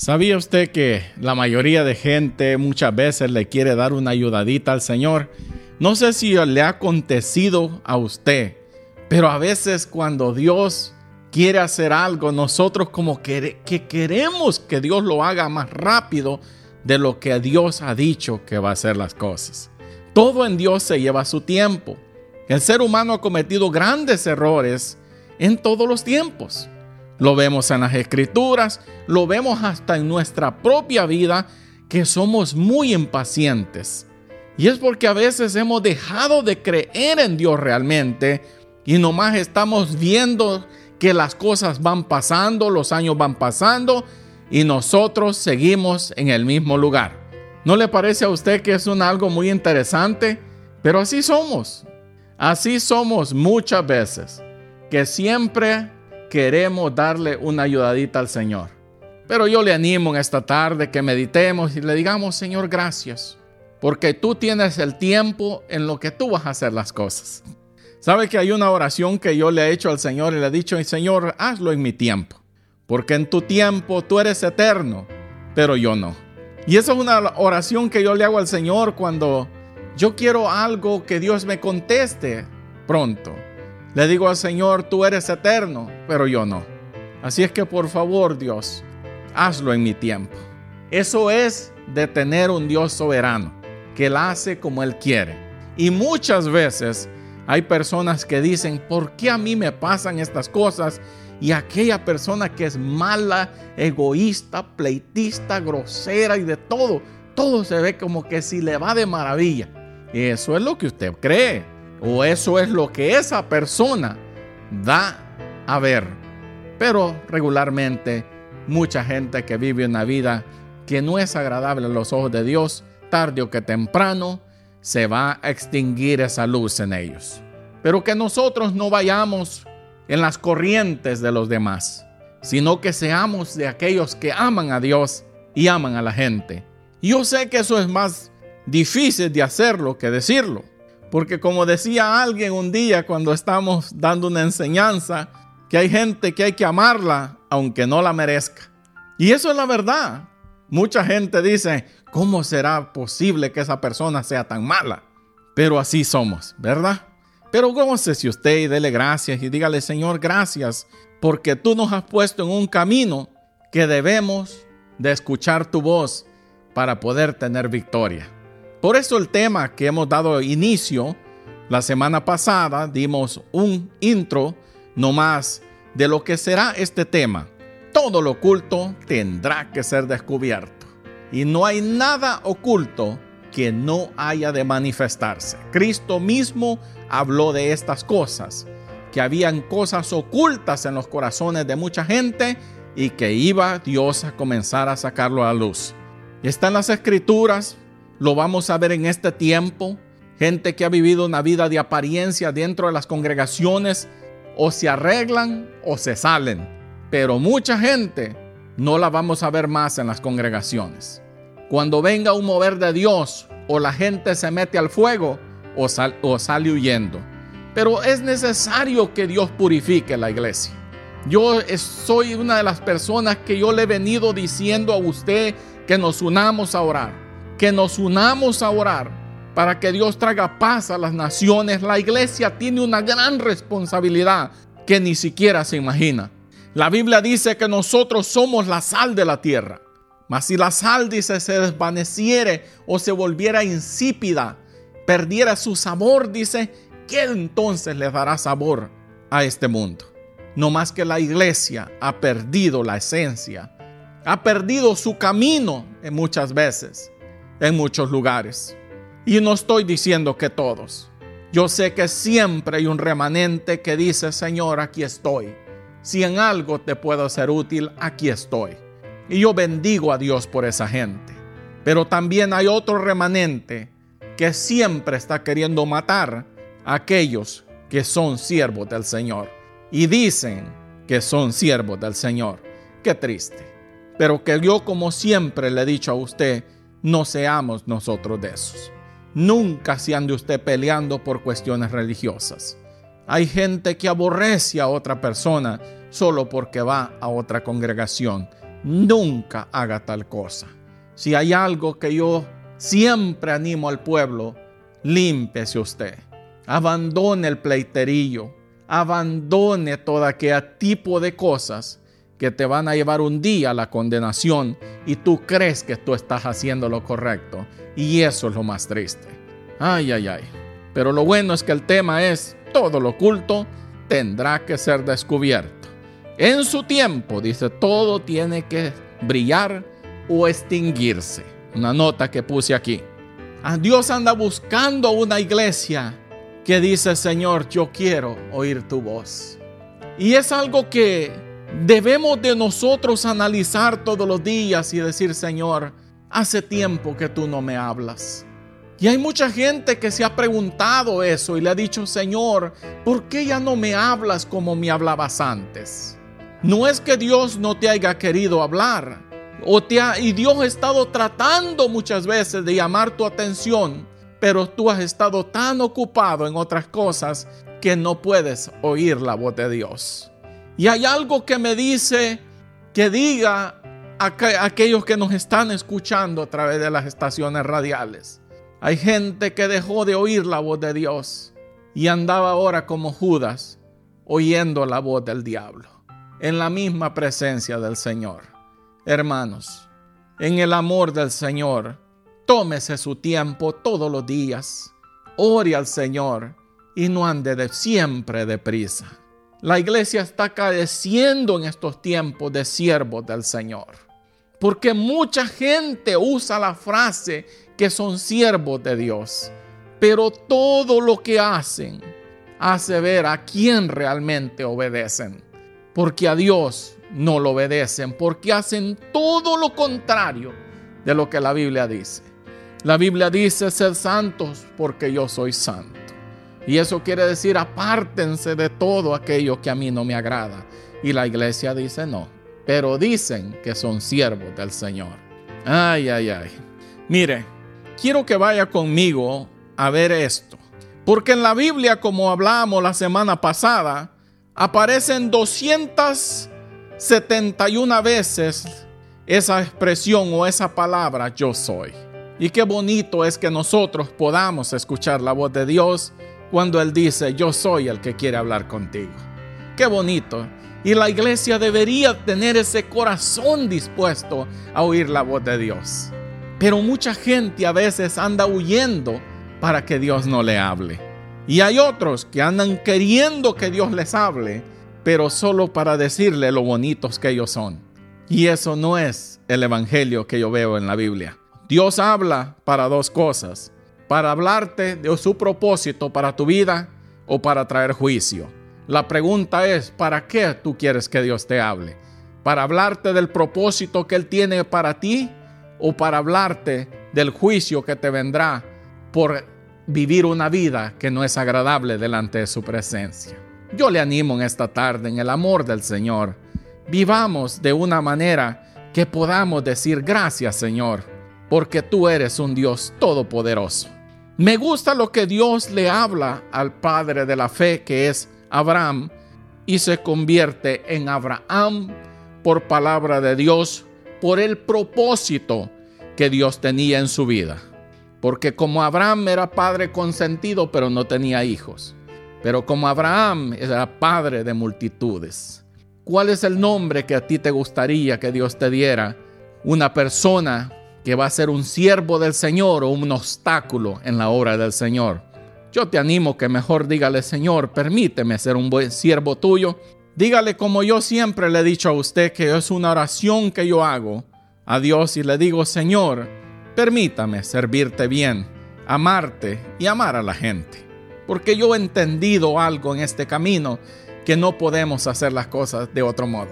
¿Sabía usted que la mayoría de gente muchas veces le quiere dar una ayudadita al Señor? No sé si le ha acontecido a usted, pero a veces cuando Dios quiere hacer algo, nosotros como que, que queremos que Dios lo haga más rápido de lo que Dios ha dicho que va a hacer las cosas. Todo en Dios se lleva su tiempo. El ser humano ha cometido grandes errores en todos los tiempos. Lo vemos en las escrituras, lo vemos hasta en nuestra propia vida, que somos muy impacientes. Y es porque a veces hemos dejado de creer en Dios realmente y nomás estamos viendo que las cosas van pasando, los años van pasando y nosotros seguimos en el mismo lugar. ¿No le parece a usted que es un algo muy interesante? Pero así somos. Así somos muchas veces, que siempre queremos darle una ayudadita al Señor. Pero yo le animo en esta tarde que meditemos y le digamos, Señor, gracias, porque tú tienes el tiempo en lo que tú vas a hacer las cosas. ¿Sabe que hay una oración que yo le he hecho al Señor y le he dicho, Señor, hazlo en mi tiempo, porque en tu tiempo tú eres eterno, pero yo no. Y esa es una oración que yo le hago al Señor cuando yo quiero algo que Dios me conteste pronto. Le digo al Señor, tú eres eterno, pero yo no. Así es que por favor, Dios, hazlo en mi tiempo. Eso es de tener un Dios soberano, que la hace como Él quiere. Y muchas veces hay personas que dicen, ¿por qué a mí me pasan estas cosas? Y aquella persona que es mala, egoísta, pleitista, grosera y de todo, todo se ve como que si le va de maravilla. Eso es lo que usted cree o eso es lo que esa persona da a ver. Pero regularmente mucha gente que vive una vida que no es agradable a los ojos de Dios, tarde o que temprano, se va a extinguir esa luz en ellos. Pero que nosotros no vayamos en las corrientes de los demás, sino que seamos de aquellos que aman a Dios y aman a la gente. Yo sé que eso es más difícil de hacerlo que decirlo, porque como decía alguien un día cuando estamos dando una enseñanza, que hay gente que hay que amarla aunque no la merezca. Y eso es la verdad. Mucha gente dice, ¿cómo será posible que esa persona sea tan mala? Pero así somos, ¿verdad? Pero gócese usted y dele gracias y dígale, Señor, gracias, porque tú nos has puesto en un camino que debemos de escuchar tu voz para poder tener victoria. Por eso el tema que hemos dado inicio la semana pasada, dimos un intro no más de lo que será este tema. Todo lo oculto tendrá que ser descubierto. Y no hay nada oculto que no haya de manifestarse. Cristo mismo habló de estas cosas, que habían cosas ocultas en los corazones de mucha gente y que iba Dios a comenzar a sacarlo a la luz. Están las escrituras, lo vamos a ver en este tiempo. Gente que ha vivido una vida de apariencia dentro de las congregaciones o se arreglan o se salen. Pero mucha gente no la vamos a ver más en las congregaciones. Cuando venga un mover de Dios o la gente se mete al fuego o, sale huyendo. Pero es necesario que Dios purifique la iglesia. Yo soy una de las personas que yo le he venido diciendo a usted que nos unamos a orar que nos unamos a orar para que Dios traiga paz a las naciones. La iglesia tiene una gran responsabilidad que ni siquiera se imagina. La Biblia dice que nosotros somos la sal de la tierra. Mas si la sal, dice, se desvaneciere o se volviera insípida, perdiera su sabor, dice, ¿qué entonces le dará sabor a este mundo? No más que la iglesia ha perdido la esencia, ha perdido su camino en muchas veces en muchos lugares. Y no estoy diciendo que todos. Yo sé que siempre hay un remanente que dice, Señor, aquí estoy. Si en algo te puedo ser útil, aquí estoy. Y yo bendigo a Dios por esa gente. Pero también hay otro remanente que siempre está queriendo matar a aquellos que son siervos del Señor. Y dicen que son siervos del Señor. Qué triste. Pero que yo como siempre le he dicho a usted, no seamos nosotros de esos. Nunca se ande usted peleando por cuestiones religiosas. Hay gente que aborrece a otra persona solo porque va a otra congregación. nunca haga tal cosa. Si hay algo que yo siempre animo al pueblo, límpese usted. Abandone el pleiterillo. Abandone todo aquel tipo de cosas que te van a llevar un día a la condenación y tú crees que tú estás haciendo lo correcto. Y eso es lo más triste. Ay, ay, ay. Pero lo bueno es que el tema es todo lo oculto tendrá que ser descubierto. En su tiempo, dice, todo tiene que brillar o extinguirse. Una nota que puse aquí. A ah, Dios anda buscando una iglesia que dice, Señor, yo quiero oír tu voz. Y es algo que debemos de nosotros analizar todos los días y decir, Señor, hace tiempo que tú no me hablas. Y hay mucha gente que se ha preguntado eso y le ha dicho, Señor, ¿por qué ya no me hablas como me hablabas antes? No es que Dios no te haya querido hablar, o te y Dios ha estado tratando muchas veces de llamar tu atención, pero tú has estado tan ocupado en otras cosas que no puedes oír la voz de Dios. Y hay algo que me dice que diga a aquellos que nos están escuchando a través de las estaciones radiales. Hay gente que dejó de oír la voz de Dios y andaba ahora como Judas oyendo la voz del diablo en la misma presencia del Señor. Hermanos, en el amor del Señor, tómese su tiempo todos los días, ore al Señor y no ande de siempre deprisa. La iglesia está careciendo en estos tiempos de siervos del Señor. Porque mucha gente usa la frase que son siervos de Dios. Pero todo lo que hacen hace ver a quién realmente obedecen porque a Dios no lo obedecen, porque hacen todo lo contrario de lo que la Biblia dice. La Biblia dice ser santos porque yo soy santo. Y eso quiere decir apártense de todo aquello que a mí no me agrada. Y la iglesia dice no, pero dicen que son siervos del Señor. Ay, ay, ay. Mire, quiero que vaya conmigo a ver esto. Porque en la Biblia, como hablamos la semana pasada, aparecen 271 veces esa expresión o esa palabra yo soy. Y qué bonito es que nosotros podamos escuchar la voz de Dios cuando Él dice, yo soy el que quiere hablar contigo. Qué bonito. Y la iglesia debería tener ese corazón dispuesto a oír la voz de Dios. Pero mucha gente a veces anda huyendo para que Dios no le hable. Y hay otros que andan queriendo que Dios les hable, pero solo para decirle lo bonitos que ellos son. Y eso no es el evangelio que yo veo en la Biblia. Dios habla para dos cosas. Para hablarte de su propósito para tu vida o para traer juicio. La pregunta es, ¿para qué tú quieres que Dios te hable? ¿Para hablarte del propósito que Él tiene para ti o para hablarte del juicio que te vendrá por vivir una vida que no es agradable delante de su presencia. Yo le animo en esta tarde, en el amor del Señor, vivamos de una manera que podamos decir gracias Señor, porque tú eres un Dios todopoderoso. Me gusta lo que Dios le habla al Padre de la fe, que es Abraham, y se convierte en Abraham por palabra de Dios, por el propósito que Dios tenía en su vida. Porque como Abraham era padre consentido, pero no tenía hijos. Pero como Abraham era padre de multitudes. ¿Cuál es el nombre que a ti te gustaría que Dios te diera? Una persona que va a ser un siervo del Señor o un obstáculo en la obra del Señor. Yo te animo que mejor dígale, Señor, permíteme ser un buen siervo tuyo. Dígale como yo siempre le he dicho a usted que es una oración que yo hago a Dios y le digo, Señor, Permítame servirte bien, amarte y amar a la gente. Porque yo he entendido algo en este camino que no podemos hacer las cosas de otro modo,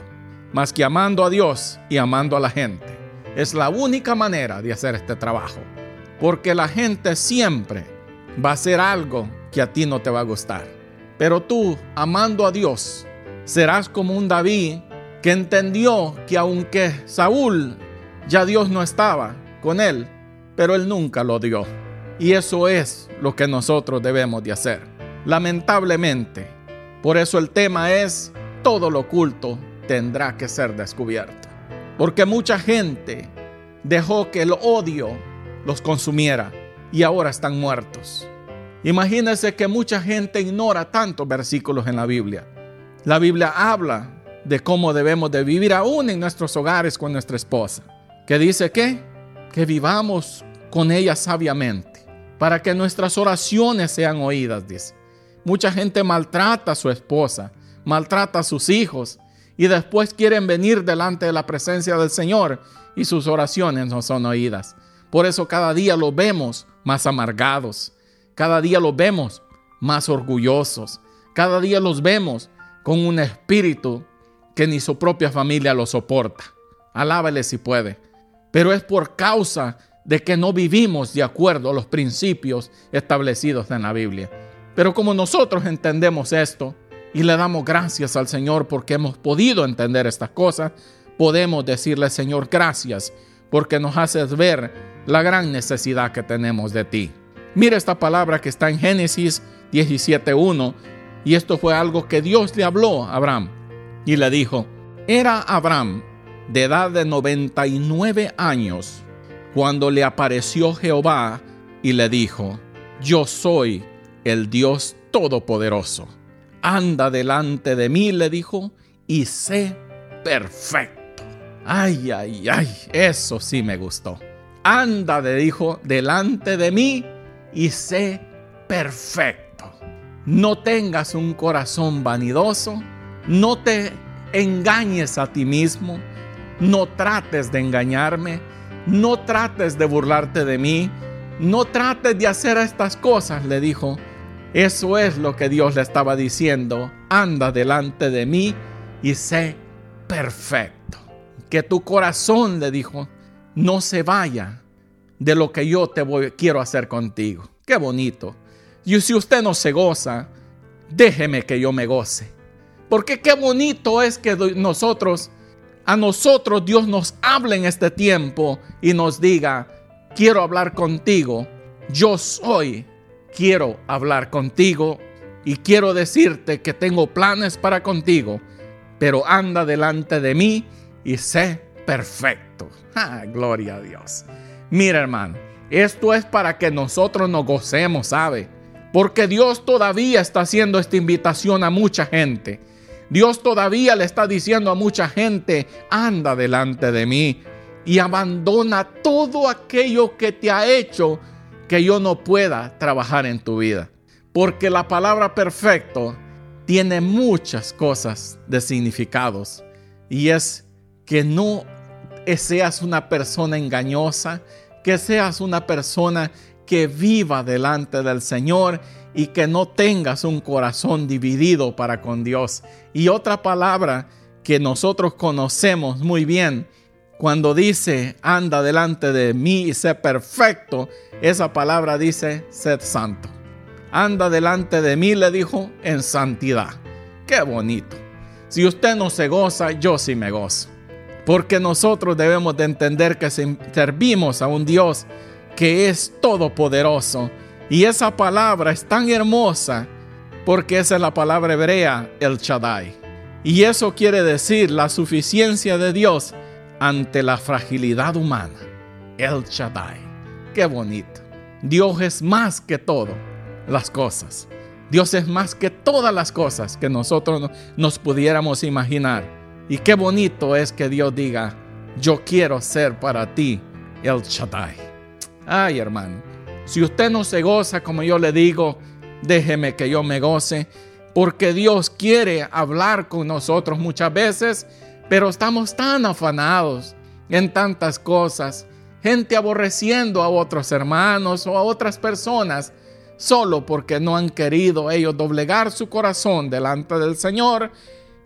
más que amando a Dios y amando a la gente. Es la única manera de hacer este trabajo. Porque la gente siempre va a hacer algo que a ti no te va a gustar. Pero tú, amando a Dios, serás como un David que entendió que aunque Saúl ya Dios no estaba, con él, pero él nunca lo dio. Y eso es lo que nosotros debemos de hacer. Lamentablemente, por eso el tema es, todo lo oculto tendrá que ser descubierto. Porque mucha gente dejó que el odio los consumiera y ahora están muertos. Imagínense que mucha gente ignora tantos versículos en la Biblia. La Biblia habla de cómo debemos de vivir aún en nuestros hogares con nuestra esposa. Que dice que que vivamos con ella sabiamente, para que nuestras oraciones sean oídas, dice. Mucha gente maltrata a su esposa, maltrata a sus hijos y después quieren venir delante de la presencia del Señor y sus oraciones no son oídas. Por eso cada día los vemos más amargados, cada día los vemos más orgullosos, cada día los vemos con un espíritu que ni su propia familia lo soporta. Alábele si puede. Pero es por causa de que no vivimos de acuerdo a los principios establecidos en la Biblia. Pero como nosotros entendemos esto y le damos gracias al Señor porque hemos podido entender estas cosas, podemos decirle, Señor, gracias porque nos haces ver la gran necesidad que tenemos de ti. Mira esta palabra que está en Génesis 17.1 y esto fue algo que Dios le habló a Abraham y le dijo, era Abraham de edad de 99 años cuando le apareció Jehová y le dijo, yo soy el Dios Todopoderoso. Anda delante de mí, le dijo, y sé perfecto. Ay, ay, ay, eso sí me gustó. Anda, le dijo, delante de mí y sé perfecto. No tengas un corazón vanidoso, no te engañes a ti mismo, no trates de engañarme, no trates de burlarte de mí, no trates de hacer estas cosas, le dijo. Eso es lo que Dios le estaba diciendo. Anda delante de mí y sé perfecto. Que tu corazón, le dijo, no se vaya de lo que yo te voy, quiero hacer contigo. Qué bonito. Y si usted no se goza, déjeme que yo me goce. Porque qué bonito es que nosotros a nosotros Dios nos habla en este tiempo y nos diga, quiero hablar contigo, yo soy, quiero hablar contigo y quiero decirte que tengo planes para contigo, pero anda delante de mí y sé perfecto. Ah, gloria a Dios. Mira hermano, esto es para que nosotros nos gocemos, ¿sabe? Porque Dios todavía está haciendo esta invitación a mucha gente. Dios todavía le está diciendo a mucha gente, anda delante de mí y abandona todo aquello que te ha hecho que yo no pueda trabajar en tu vida. Porque la palabra perfecto tiene muchas cosas de significados y es que no seas una persona engañosa, que seas una persona que viva delante del Señor y que no tengas un corazón dividido para con Dios. Y otra palabra que nosotros conocemos muy bien, cuando dice, anda delante de mí y sé perfecto, esa palabra dice, sed santo. Anda delante de mí, le dijo, en santidad. Qué bonito. Si usted no se goza, yo sí me gozo. Porque nosotros debemos de entender que servimos a un Dios que es todopoderoso. Y esa palabra es tan hermosa porque esa es la palabra hebrea, el Shaddai. Y eso quiere decir la suficiencia de Dios ante la fragilidad humana. El Shaddai. Qué bonito. Dios es más que todo las cosas. Dios es más que todas las cosas que nosotros nos pudiéramos imaginar. Y qué bonito es que Dios diga, yo quiero ser para ti el Shaddai. Ay, hermano, si usted no se goza como yo le digo, déjeme que yo me goce, porque Dios quiere hablar con nosotros muchas veces, pero estamos tan afanados en tantas cosas, gente aborreciendo a otros hermanos o a otras personas, solo porque no han querido ellos doblegar su corazón delante del Señor.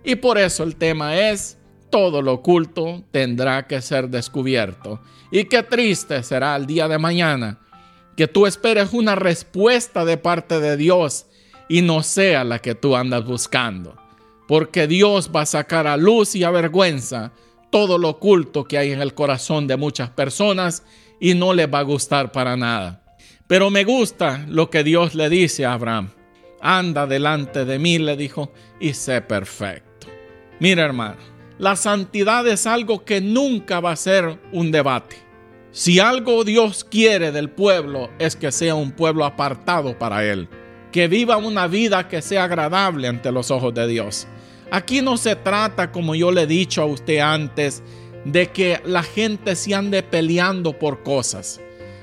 Y por eso el tema es, todo lo oculto tendrá que ser descubierto. Y qué triste será el día de mañana que tú esperes una respuesta de parte de Dios y no sea la que tú andas buscando. Porque Dios va a sacar a luz y a vergüenza todo lo oculto que hay en el corazón de muchas personas y no les va a gustar para nada. Pero me gusta lo que Dios le dice a Abraham. Anda delante de mí, le dijo, y sé perfecto. Mira hermano, la santidad es algo que nunca va a ser un debate. Si algo Dios quiere del pueblo es que sea un pueblo apartado para Él, que viva una vida que sea agradable ante los ojos de Dios. Aquí no se trata, como yo le he dicho a usted antes, de que la gente se ande peleando por cosas.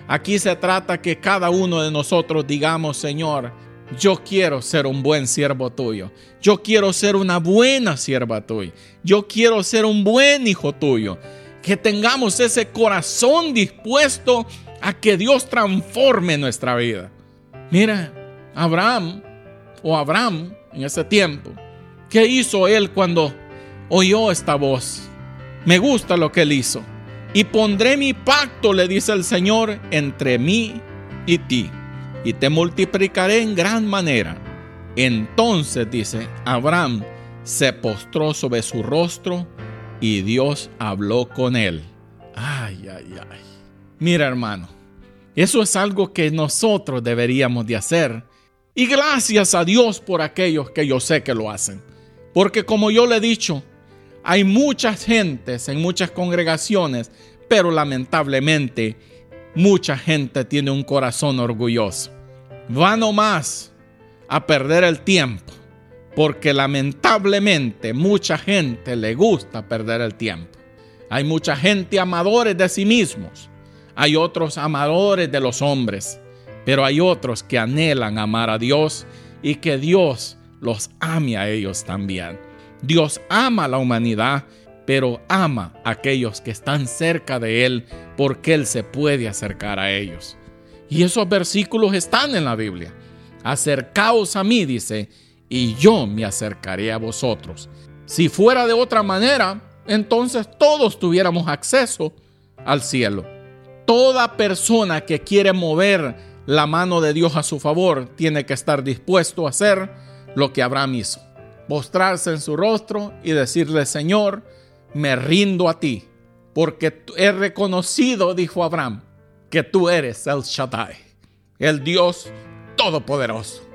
Aquí se trata que cada uno de nosotros digamos, Señor, yo quiero ser un buen siervo tuyo. Yo quiero ser una buena sierva tuya. Yo quiero ser un buen hijo tuyo. Que tengamos ese corazón dispuesto a que Dios transforme nuestra vida. Mira, Abraham o Abraham en ese tiempo, ¿qué hizo él cuando oyó esta voz? Me gusta lo que él hizo. Y pondré mi pacto, le dice el Señor, entre mí y ti, y te multiplicaré en gran manera. Entonces, dice, Abraham se postró sobre su rostro y Dios habló con él. Ay, ay, ay. Mira, hermano, eso es algo que nosotros deberíamos de hacer. Y gracias a Dios por aquellos que yo sé que lo hacen. Porque como yo le he dicho, hay muchas gentes en muchas congregaciones, pero lamentablemente mucha gente tiene un corazón orgulloso. Va nomás a perder el tiempo, porque lamentablemente mucha gente le gusta perder el tiempo. Hay mucha gente amadores de sí mismos, hay otros amadores de los hombres, pero hay otros que anhelan amar a Dios y que Dios los ame a ellos también. Dios ama a la humanidad, pero ama a aquellos que están cerca de Él porque Él se puede acercar a ellos. Y esos versículos están en la Biblia. Acercaos a mí, dice, y yo me acercaré a vosotros. Si fuera de otra manera, entonces todos tuviéramos acceso al cielo. Toda persona que quiere mover la mano de Dios a su favor tiene que estar dispuesto a hacer lo que Abraham hizo postrarse en su rostro y decirle, Señor, me rindo a ti, porque he reconocido, dijo Abraham, que tú eres el Shaddai, el Dios Todopoderoso.